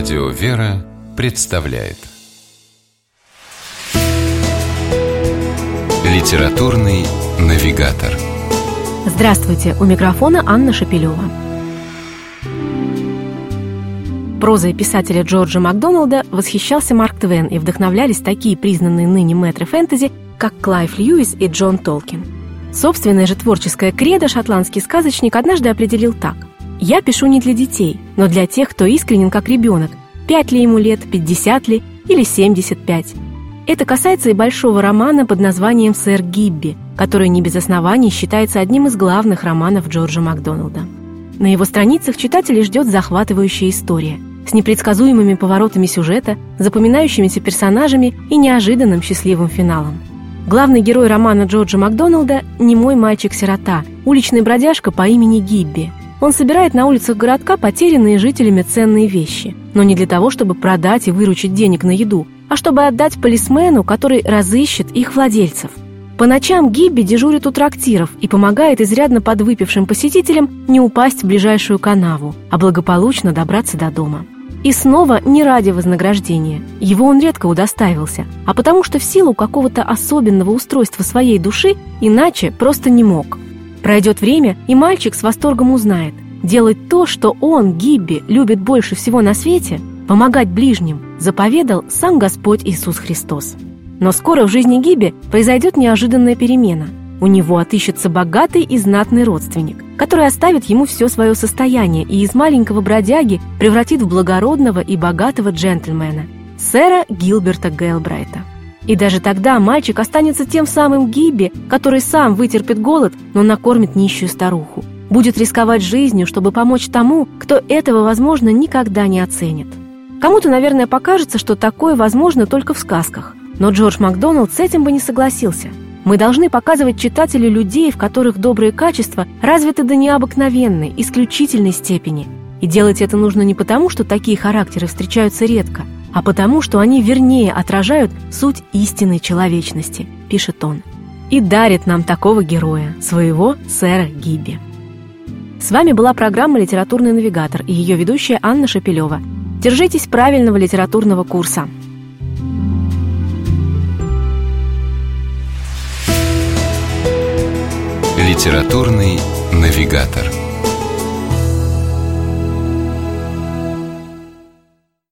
Радио «Вера» представляет Литературный навигатор Здравствуйте! У микрофона Анна Шапилева. Прозой писателя Джорджа Макдоналда восхищался Марк Твен и вдохновлялись такие признанные ныне мэтры фэнтези, как Клайв Льюис и Джон Толкин. Собственное же творческое кредо шотландский сказочник однажды определил так – я пишу не для детей, но для тех, кто искренен как ребенок, пять ли ему лет, 50 ли или 75. Это касается и большого романа под названием «Сэр Гибби», который не без оснований считается одним из главных романов Джорджа Макдоналда. На его страницах читателей ждет захватывающая история с непредсказуемыми поворотами сюжета, запоминающимися персонажами и неожиданным счастливым финалом. Главный герой романа Джорджа Макдоналда – немой мальчик-сирота, уличный бродяжка по имени Гибби – он собирает на улицах городка потерянные жителями ценные вещи, но не для того, чтобы продать и выручить денег на еду, а чтобы отдать полисмену, который разыщет их владельцев. По ночам Гибби дежурит у трактиров и помогает изрядно подвыпившим посетителям не упасть в ближайшую канаву, а благополучно добраться до дома. И снова не ради вознаграждения. Его он редко удостаивался, а потому что в силу какого-то особенного устройства своей души иначе просто не мог – Пройдет время, и мальчик с восторгом узнает. Делать то, что он, Гибби, любит больше всего на свете, помогать ближним, заповедал сам Господь Иисус Христос. Но скоро в жизни Гиби произойдет неожиданная перемена. У него отыщется богатый и знатный родственник, который оставит ему все свое состояние и из маленького бродяги превратит в благородного и богатого джентльмена, сэра Гилберта Гейлбрайта. И даже тогда мальчик останется тем самым Гибби, который сам вытерпит голод, но накормит нищую старуху. Будет рисковать жизнью, чтобы помочь тому, кто этого, возможно, никогда не оценит. Кому-то, наверное, покажется, что такое возможно только в сказках. Но Джордж Макдоналд с этим бы не согласился. Мы должны показывать читателю людей, в которых добрые качества развиты до необыкновенной, исключительной степени. И делать это нужно не потому, что такие характеры встречаются редко – а потому, что они вернее отражают суть истинной человечности, пишет он. И дарит нам такого героя, своего сэра Гиби. С вами была программа «Литературный навигатор» и ее ведущая Анна Шапилева. Держитесь правильного литературного курса. Литературный навигатор.